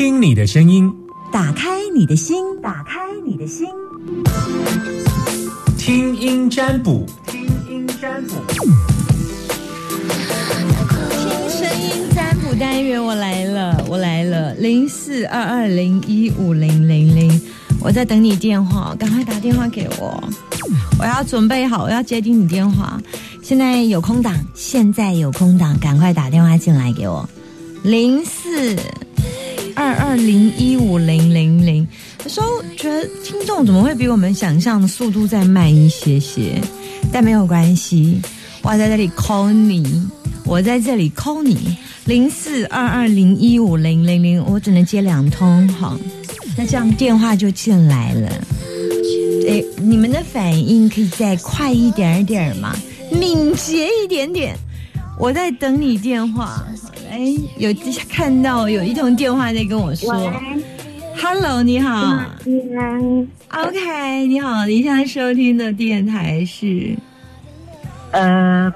听听你的声音，打开你的心，打开你的心，听音占卜，听音占卜。听声音占卜单元，我来了，我来了，零四二二零一五零零零，我在等你电话，赶快打电话给我，我要准备好，我要接听你电话。现在有空档，现在有空档，赶快打电话进来给我，零四二二零一五零零零。有时候觉得听众怎么会比我们想象的速度再慢一些些，但没有关系，我在这里 call 你，我在这里 call 你，零四二二零一五零零零，我只能接两通，好，那这样电话就进来了。哎，你们的反应可以再快一点点吗？敏捷一点点，我在等你电话。哎，有看到有一通电话在跟我说，Hello，你好，OK，你好，你现在收听的电台是？呃，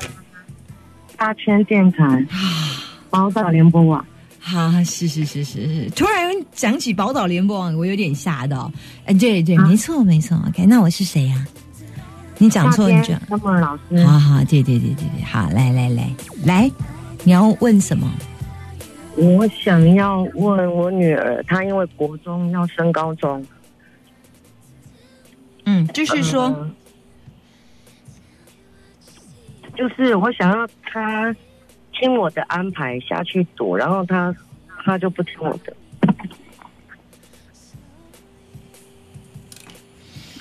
大千电台，宝岛联播网。啊，是是是是是，突然讲起宝岛联播网，我有点吓到。哎，对对，没错没错，OK，那我是谁呀？你讲错，你讲。好好，对对对对对，好，来来来来，你要问什么？我想要问我女儿，她因为国中要升高中。嗯，继续说。就是我想要她听我的安排下去读，然后她她就不听我的。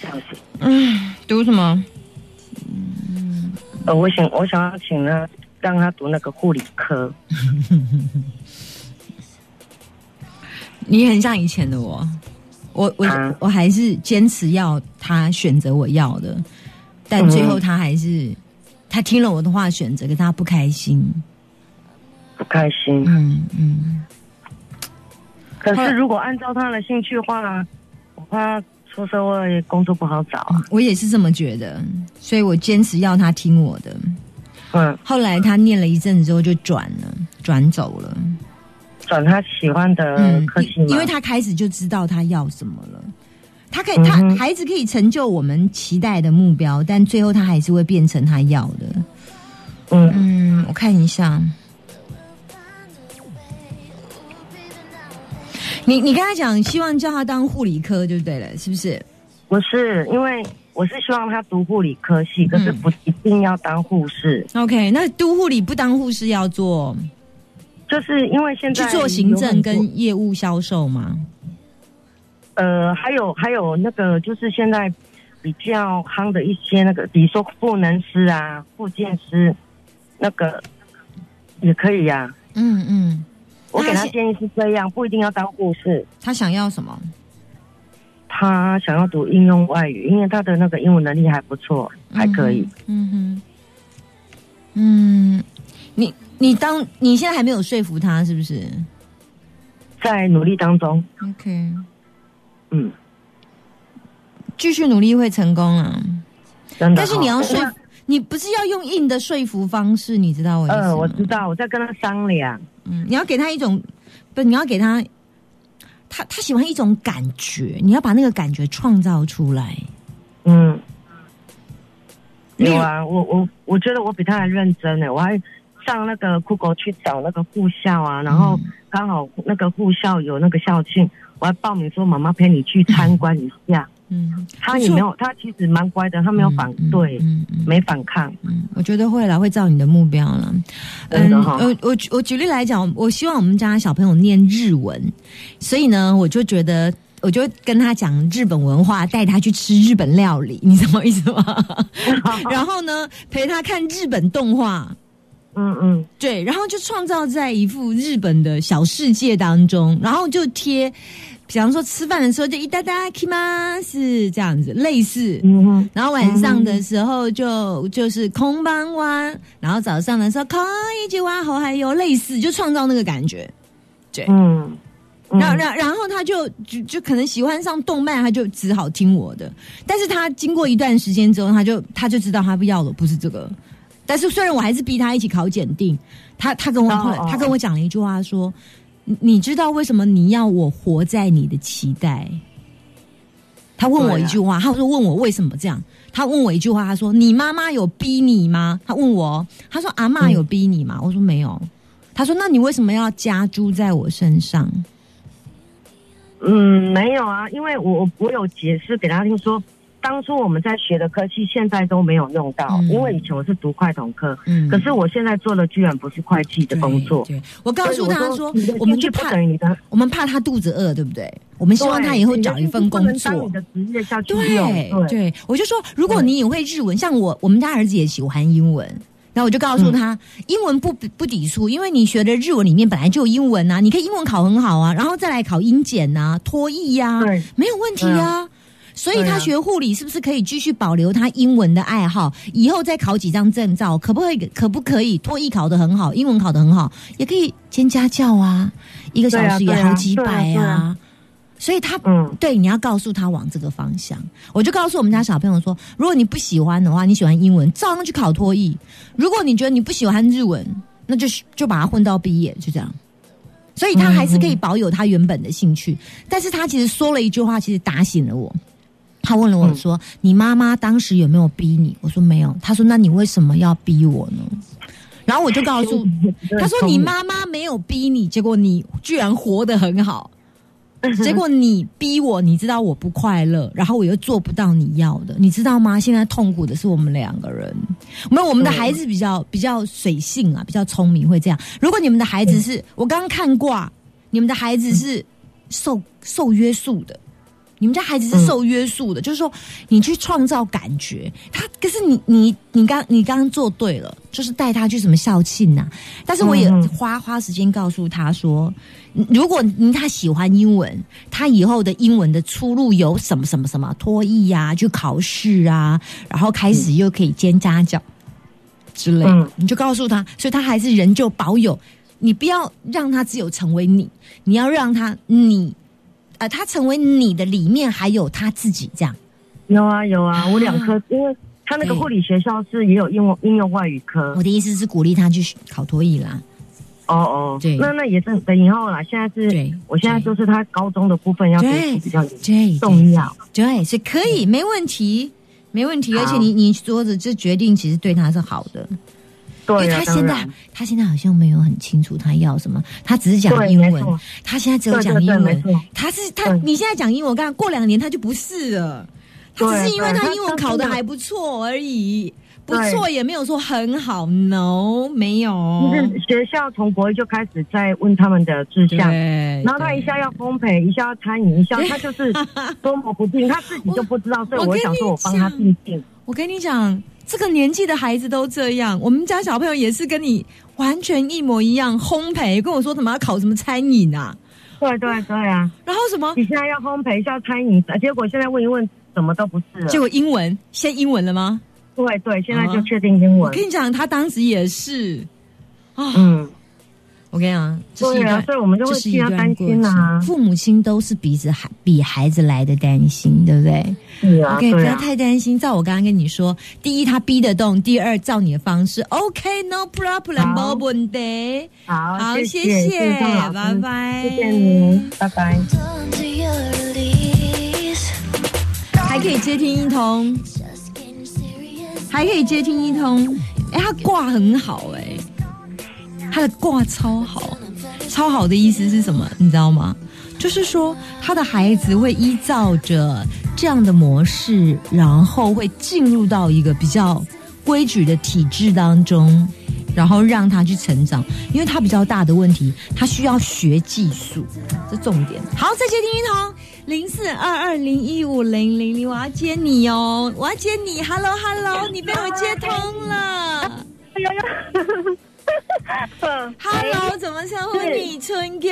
这样子。嗯，读什么？嗯，呃，我想我想要请他让他读那个护理科。你很像以前的我，我我我还是坚持要他选择我要的，但最后他还是他听了我的话选择，可他不开心，不开心。嗯嗯。可是如果按照他的兴趣的话，我怕出社会工作不好找。我也是这么觉得，所以我坚持要他听我的。嗯。后来他念了一阵子之后就转了，转走了。转他喜欢的科系因为他开始就知道他要什么了。他可以，他孩子可以成就我们期待的目标，但最后他还是会变成他要的。嗯嗯，我看一下，你你跟他讲，希望叫他当护理科就对了，是不是？不是，因为我是希望他读护理科系，可是不一定要当护士。OK，那读护理不当护士要做？就是因为现在去做行政跟业务销售吗？呃，还有还有那个，就是现在比较夯的一些那个，比如说赋能师啊、复健师，那个也可以呀。嗯嗯，我给他建议是这样，不一定要当护士。他想要什么？他想要读应用外语，因为他的那个英文能力还不错，还可以。嗯哼，嗯，你。你当你现在还没有说服他，是不是？在努力当中。OK，嗯，继续努力会成功啊！但是你要说，你不是要用硬的说服方式，你知道我意思吗？我知道，我在跟他商量。嗯，你要给他一种，不，你要给他，他他喜欢一种感觉，你要把那个感觉创造出来。嗯，有啊，我我我觉得我比他还认真呢，我还。上那个酷狗去找那个护校啊，然后刚好那个护校有那个校庆，我还报名说妈妈陪你去参观一下。嗯，他也没有，他其实蛮乖的，他没有反对嗯，没反抗。嗯，我觉得会了，会照你的目标了。嗯，我我我举例来讲，我希望我们家小朋友念日文，所以呢，我就觉得，我就跟他讲日本文化，带他去吃日本料理，你什么意思吗？然后呢，陪他看日本动画。嗯嗯，对，然后就创造在一幅日本的小世界当中，然后就贴，比方说吃饭的时候就一哒哒 k i m a 是这样子，类似，嗯然后晚上的时候就就是空班哇，然后早上的时候可以去挖猴，还有类似，就创造那个感觉，对，嗯，然然然后他就就就可能喜欢上动漫，他就只好听我的，但是他经过一段时间之后，他就他就知道他不要了不是这个。但是虽然我还是逼他一起考检定，他他跟我后来他跟我讲了一句话说，你你知道为什么你要我活在你的期待？他问我一句话，他说问我为什么这样？他问我一句话，他说你妈妈有逼你吗？他问我，他说阿嬷有逼你吗？我说没有。他说那你为什么要加诸在我身上？嗯，没有啊，因为我我有解释给他听说，当初我们在学的科技现在都没有用到，嗯因为以前我是读会统科，嗯可是我现在做的居然不是会计的工作。对，对我告诉他说我们怕等于你的，我们怕他肚子饿，对不对？我们希望他以后找一份工作对。对我就说，如果你也会日文，像我，我们家儿子也喜欢英文。然后我就告诉他，英文不不抵触，因为你学的日文里面本来就有英文啊，你可以英文考很好啊，然后再来考英检呐、托译呀、对没有问题啊。所以他学护理是不是可以继续保留他英文的爱好？以后再考几张证照，可不可以？可不可以？托译考得很好，英文考得很好，也可以兼家教啊，一个小时也好几百啊。所以他嗯对，你要告诉他往这个方向。我就告诉我们家小朋友说，如果你不喜欢的话，你喜欢英文，照样去考托译；如果你觉得你不喜欢日文，那就就把它混到毕业，就这样。所以他还是可以保有他原本的兴趣，但是他其实说了一句话，其实打醒了我。他问了我说：“你妈妈当时有没有逼你？”我说：“没有。”他说：“那你为什么要逼我呢？”然后我就告诉 他说：“你妈妈没有逼你，结果你居然活得很好。”结果你逼我，你知道我不快乐，然后我又做不到你要的，你知道吗？现在痛苦的是我们两个人。没有，我们的孩子比较比较水性啊，比较聪明，会这样。如果你们的孩子是我刚刚看卦，你们的孩子是受受约束的。你们家孩子是受约束的，就是说你去创造感觉，他可是你你你刚你刚刚做对了，就是带他去什么校庆呐、但是我也花花时间告诉他说，如果你他喜欢英文，他以后的英文的出路有什么什么什么脱译呀、去考试啊，然后开始又可以兼家教之类你就告诉他，所以他还是仍旧保有，你不要让他只有成为你，你要让他你，呃，他成为你的里面还有他自己这样。有啊有啊，我两科，因为他那个护理学校是也有应用应用外语科我。的意思是鼓励他去考托译啦，哦哦，对那那也是等以后啦。现在是对，我现在就是他高中的部分要读对比较对重要。对，所以可以，没问题，没问题。而且你你说的这决定其实对他是好的，因为对啊，他现在他现在好像没有很清楚他要什么，他只是讲英文，他现在只有讲英文他是他你现在讲英文，我看过两年他就不是了，他只是因为他英文考的还不错而已，不对。错也没有说很好，no 没有，就是学校从国一就开始在问他们的志向，然后他一下要烘焙，一下要餐饮，一下他就是捉摸不定，他自己就不知道，所以我想说我帮他讲定定。我跟你讲，这个年纪的孩子都这样。我们家小朋友也是跟你完全一模一样，烘焙跟我说什么要考什么餐饮啊，对对对啊，然后什么，你现在要烘焙，一下餐饮，结果现在问一问，什么都不是了。结果英文，现在英文了吗？对对，现在就确定英文。我跟你讲，他当时也是啊。嗯，我跟你讲，这是一对啊，段，所以我们就这会替他担心啊。。父母亲都是比着孩比孩子来的担心，对不对？是啊，OK，不要啊，太担心。照我刚刚跟你说，第一他逼得动，第二照你的方式，OK，No、problem，好没问题。好，好，谢谢谢谢拜拜，谢谢你，拜拜。还可以接听一通.还可以接听一通。哎，他挂很好哎、他的卦超好，超好的意思是什么？你知道吗？就是说他的孩子会依照着这样的模式，然后会进入到一个比较规矩的体制当中。然后让他去成长，因为他比较大的问题，他需要学技术，这重点。好，再接听一通零四二二零一五零零零，我要接你哦，我要接你，Hello Hello，你被我接通了 Hello，怎么称呼你？春娇。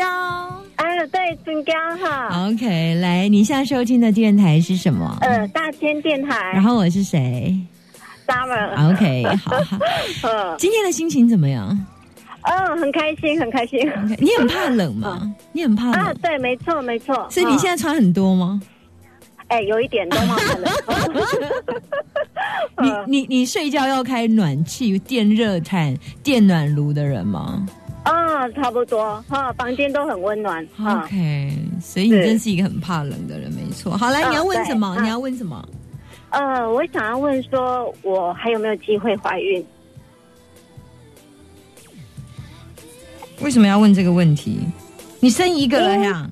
哎，对，春娇哈，OK，来，你现在收听的电台是什么？呃，大千电台然后我是谁，Summer，？OK，好好。嗯今天的心情怎么样嗯，很开心，很开心。？OK，你很怕冷吗？你很怕啊，冷，对，没错，没错。所以你现在在穿很多吗？哎，有一点都忘了。你你你睡觉要开暖气、电热毯、电暖炉的人吗？啊，差不多哈，房间都很温暖啊。OK，所以你真是一个很怕冷的人，没错。好，来，嗯你要问什么？嗯你要问什么？呃，我想要问说，我还有没有机会怀孕？为什么要问这个问题？你生一个了呀？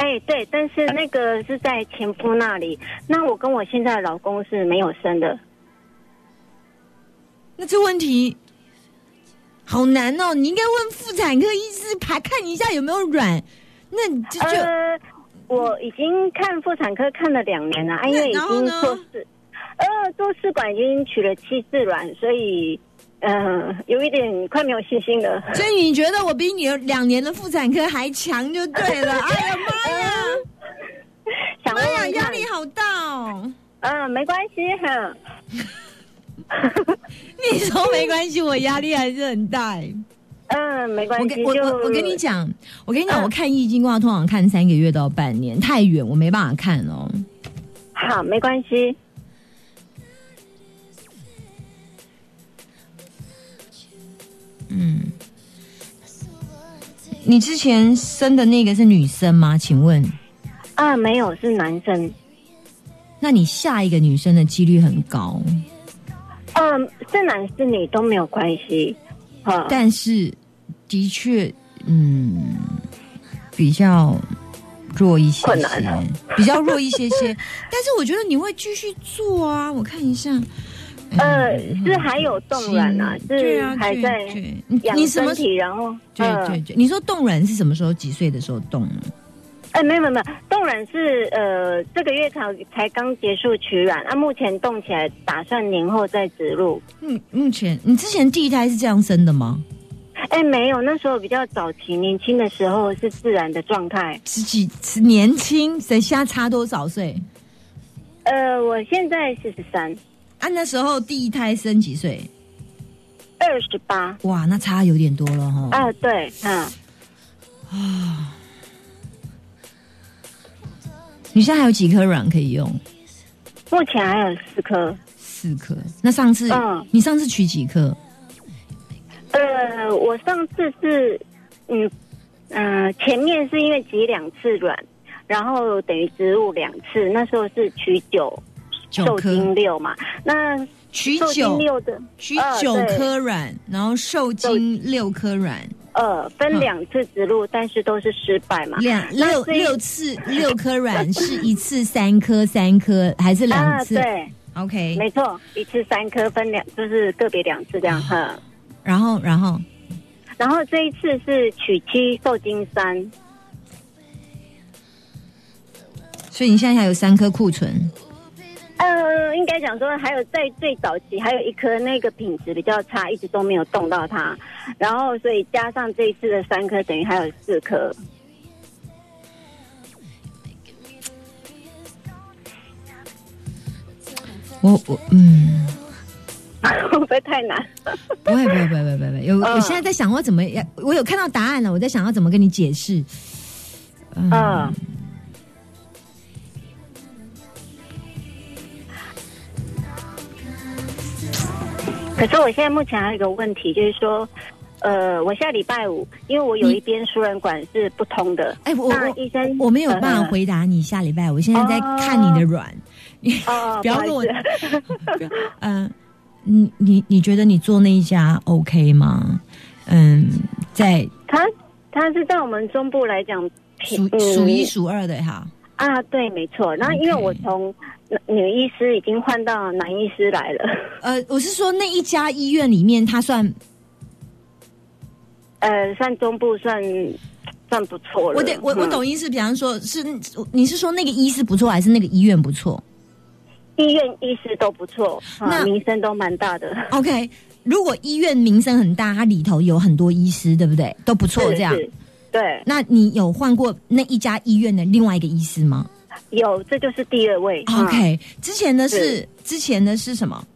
哎，对，但是那个是在前夫那里。那我跟我现在的老公是没有生的。那这问题好难哦，你应该问妇产科医师排看一下有没有卵。那就、呃，我已经看妇产科看了两年了，啊，因为已经做试，呃，做试管已经取了七次卵，所以呃，有一点快没有信心了。所以你觉得我比你的两年的妇产科还强就对了。哎呀妈呀，想妈呀，压力好大哦。嗯、没关系哈。你说没关系，我压力还是很大哎。嗯，没关系。我我我跟你讲，我跟你讲，嗯我看易经卦通常看三个月到半年，太远我没办法看哦。好，没关系。嗯，你之前生的那个是女生吗？请问，啊，没有，是男生。那你下一个女生的几率很高，嗯，是男是女都没有关系。啊，但是的确，嗯，比较弱一些些困难啊，比较弱一些些。但是我觉得你会继续做啊，我看一下。呃，是还有冻卵啊，是还在你什么身？体，然后对嗯对对，你说冻卵是什么时候？几岁的时候冻呢？哎，没有没有没有，冻卵是呃这个月才才刚结束取卵，啊，目前冻起来，打算年后再植入。嗯，目前你之前第一胎是这样生的吗？哎，没有，那时候比较早期，年轻的时候是自然的状态。十几是年轻，谁现在差多少岁？呃，我现在四十三，啊，那时候第一胎生几岁？二十八。哇，那差有点多了哈。啊，对，嗯，啊你现在还有几颗卵可以用？目前还有四颗。四颗。那上次、嗯你上次取几颗？呃，我上次是，嗯嗯、呃前面是因为挤两次卵，然后等于植入两次，那时候是取九，受九颗精六嘛。那取九六的，取呃九颗卵，然后受精六颗卵，呃，分嗯两次植入，但是都是失败嘛。两六六次六颗卵是一次三颗三颗还是两啊，次、对，？OK，没错，一次三颗，分两，就是个别两次这样。哈、然后然后然后这一次是取七受精三，所以你现在还有三颗库存。呃，应该讲说还有在最早期还有一颗那个品质比较差，一直都没有动到它，然后所以加上这一次的三颗，等于还有四颗。我我嗯，会不会太难？不会不会不会不会不会，有、嗯我现在在想我怎么要，我有看到答案了，我在想要怎么跟你解释。嗯，嗯，可是我现在目前还有一个问题，就是说，呃，我下礼拜五，因为我有一边输卵管是不通的，哎、我那我医生我没有办法呃回答你下礼拜，我现在在看你的卵，你哦，不要跟我 嗯、你你你觉得你做那一家 OK 吗？嗯，在他他是在我们中部来讲，数嗯数一数二的哈。啊，对，没错。那因为我从女医师已经换到男医师来了，呃，我是说那一家医院里面，它算 呃，算中部算算不错了。我得我我嗯懂意思，比方说是你是说那个医师不错，还是那个医院不错医院医师都不错，那啊，名声都蛮大的。？OK，如果医院名声很大，它里头有很多医师，对不对？都不错，这样。是对，那你有换过那一家医院的另外一个医师吗、有，这就是第二位。嗯 o k 之前的是是之前的是什么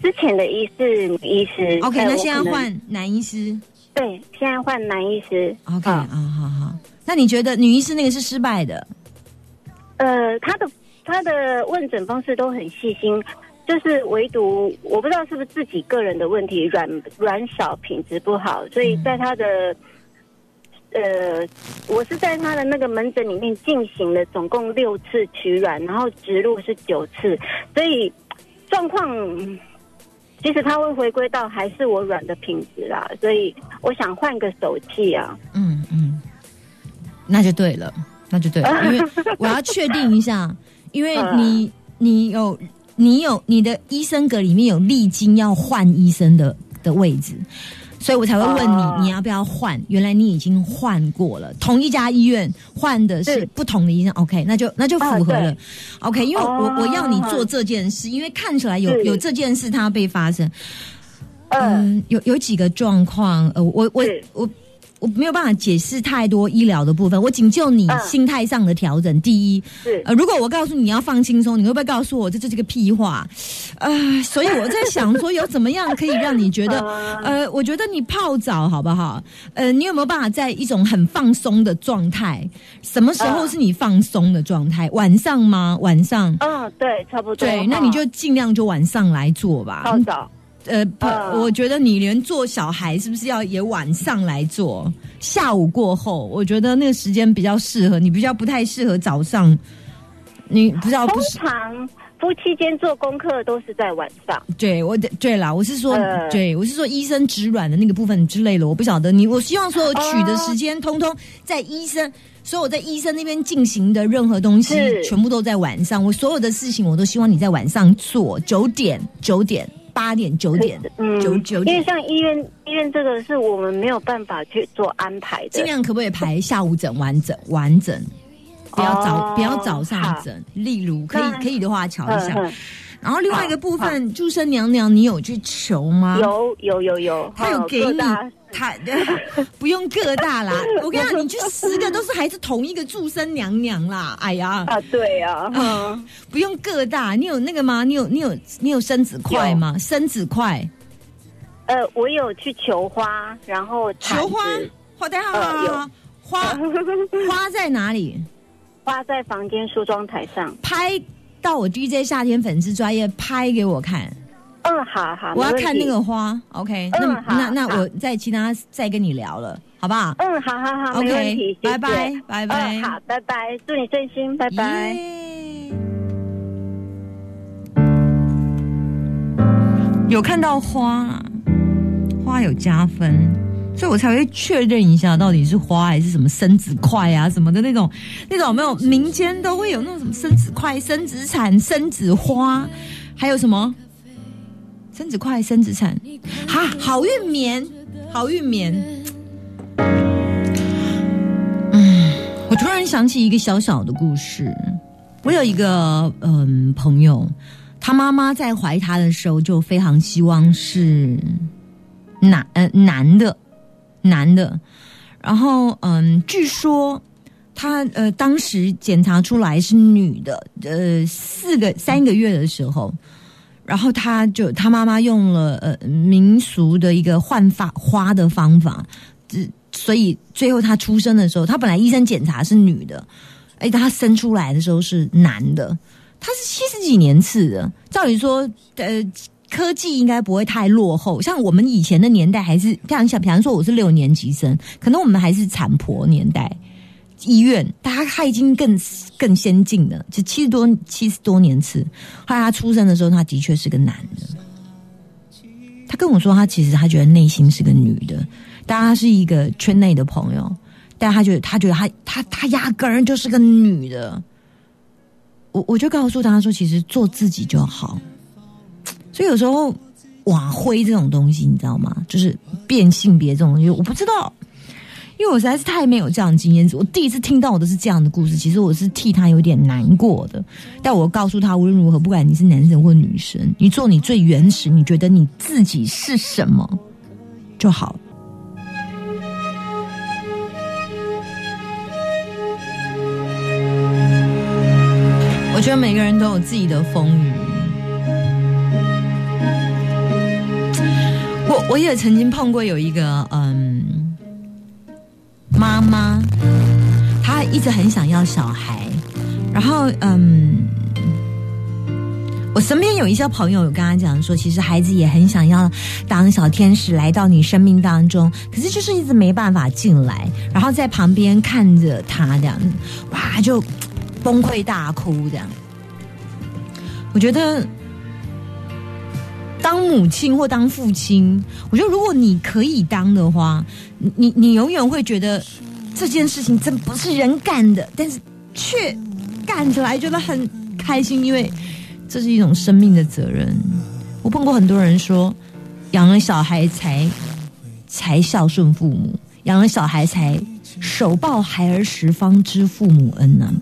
之前的医是女医师。？OK，哎那现在换男医师。对，现在换男医师。OK 啊，嗯好好。那你觉得女医师那个是失败的？呃，他的他的问诊方式都很细心，就是唯独我不知道是不是自己个人的问题，软软少品质不好，所以在他的。呃，我是在他的那个门诊里面进行了总共六次取卵，然后植入是九次，所以状况其实他会回归到还是我卵的品质啦，所以我想换个手气啊。嗯嗯，那就对了，那就对了，因为我要确定一下，因为你你有你有你的医生格里面有历经要换医生的的位置。所以我才会问你，你要不要换？原来你已经换过了，同一家医院换的是不同的医生。OK，那就那就符合了。OK，因为我我要你做这件事，因为看起来有有这件事它被发生。嗯，有有几个状况，呃，我我我。我没有办法解释太多医疗的部分，我仅就你心态上的调整。第一，是呃，如果我告诉你你要放轻松，你会不会告诉我这这是个屁话？呃，所以我在想说，有怎么样可以让你觉得，呃，我觉得你泡澡好不好？呃，你有没有办法在一种很放松的状态？什么时候是你放松的状态？晚上吗？晚上？嗯，对，差不多。对，那你就尽量就晚上来做吧。泡澡。呃，不，我觉得你连做小孩是不是要也晚上来做？下午过后，我觉得那个时间比较适合你，比较不太适合早上。你不知道，通常夫妻间做功课都是在晚上。对，我的对啦，我是说，对我是说，医生植卵的那个部分之类的，我不晓得你。我希望所有取的时间，通通在医生，所有在医生那边进行的任何东西，全部都在晚上。我所有的事情，我都希望你在晚上做，九点，九点。八点九点，嗯，九九点，因为像医院医院这个是我们没有办法去做安排的，尽量可不可以排下午诊完整完整，不要早不要早上诊，例如可以可以的话瞧一下。然后另外一个部分，祝生娘娘，你有去求吗？有有有有，他有给你。他 不用各大啦，我跟你讲，你去十个都是还是同一个祝生娘娘啦。哎呀，啊对呀，不用各大，你有那个吗？你有你有你有生子块吗？生子块？呃，我有去求花，然后求花，花在好花花在哪里？花在房间梳妆台上，拍到我 DJ 夏天粉丝专业拍给我看。嗯，好好，我要看那个花，OK，那那那我再其他再跟你聊了，好不好？嗯，好好好，没问题，拜拜拜拜，好，拜拜，祝你顺心，拜拜。有看到花，花有加分，所以我才会确认一下到底是花还是什么生子块啊什么的那种，那种没有民间都会有那种什么生子块、生子产、生子花，还有什么？生子快，生子产，哈，好运棉，好运棉。嗯，我突然想起一个小小的故事。我有一个嗯朋友，他妈妈在怀他的时候就非常希望是男呃男的男的，然后嗯，据说他呃当时检查出来是女的，呃四个三个月的时候。然后他就他妈妈用了呃民俗的一个换发花的方法，这所以最后他出生的时候，他本来医生检查是女的，哎，他生出来的时候是男的。他是七十几年次的，照理说，呃，科技应该不会太落后。像我们以前的年代，还是非常像，比方说我是六年级生，可能我们还是产婆年代。医院，他他已经更更先进了，就七十多七十多年次。后来他出生的时候，他的确是个男的。他跟我说，他其实他觉得内心是个女的，但他是一个圈内的朋友，但他觉得他觉得他他他压根儿就是个女的。我我就告诉他说，其实做自己就好。所以有时候瓦灰这种东西，你知道吗？就是变性别这种东西，我不知道。因为我实在是太没有这样的经验，我第一次听到我的是这样的故事，其实我是替他有点难过的。但我告诉他，无论如何，不管你是男生或女生，你做你最原始，你觉得你自己是什么就好。我觉得每个人都有自己的风雨。我也曾经碰过有一个嗯。妈妈，她一直很想要小孩，然后嗯，我身边有一些朋友有跟他讲说，其实孩子也很想要当小天使来到你生命当中，可是就是一直没办法进来，然后在旁边看着他这样，哇，就崩溃大哭这样。我觉得。当母亲或当父亲，我觉得如果你可以当的话，你你永远会觉得这件事情真不是人干的，但是却干起来觉得很开心，因为这是一种生命的责任。我碰过很多人说，养了小孩才才孝顺父母，养了小孩才手抱孩儿时方知父母恩呢、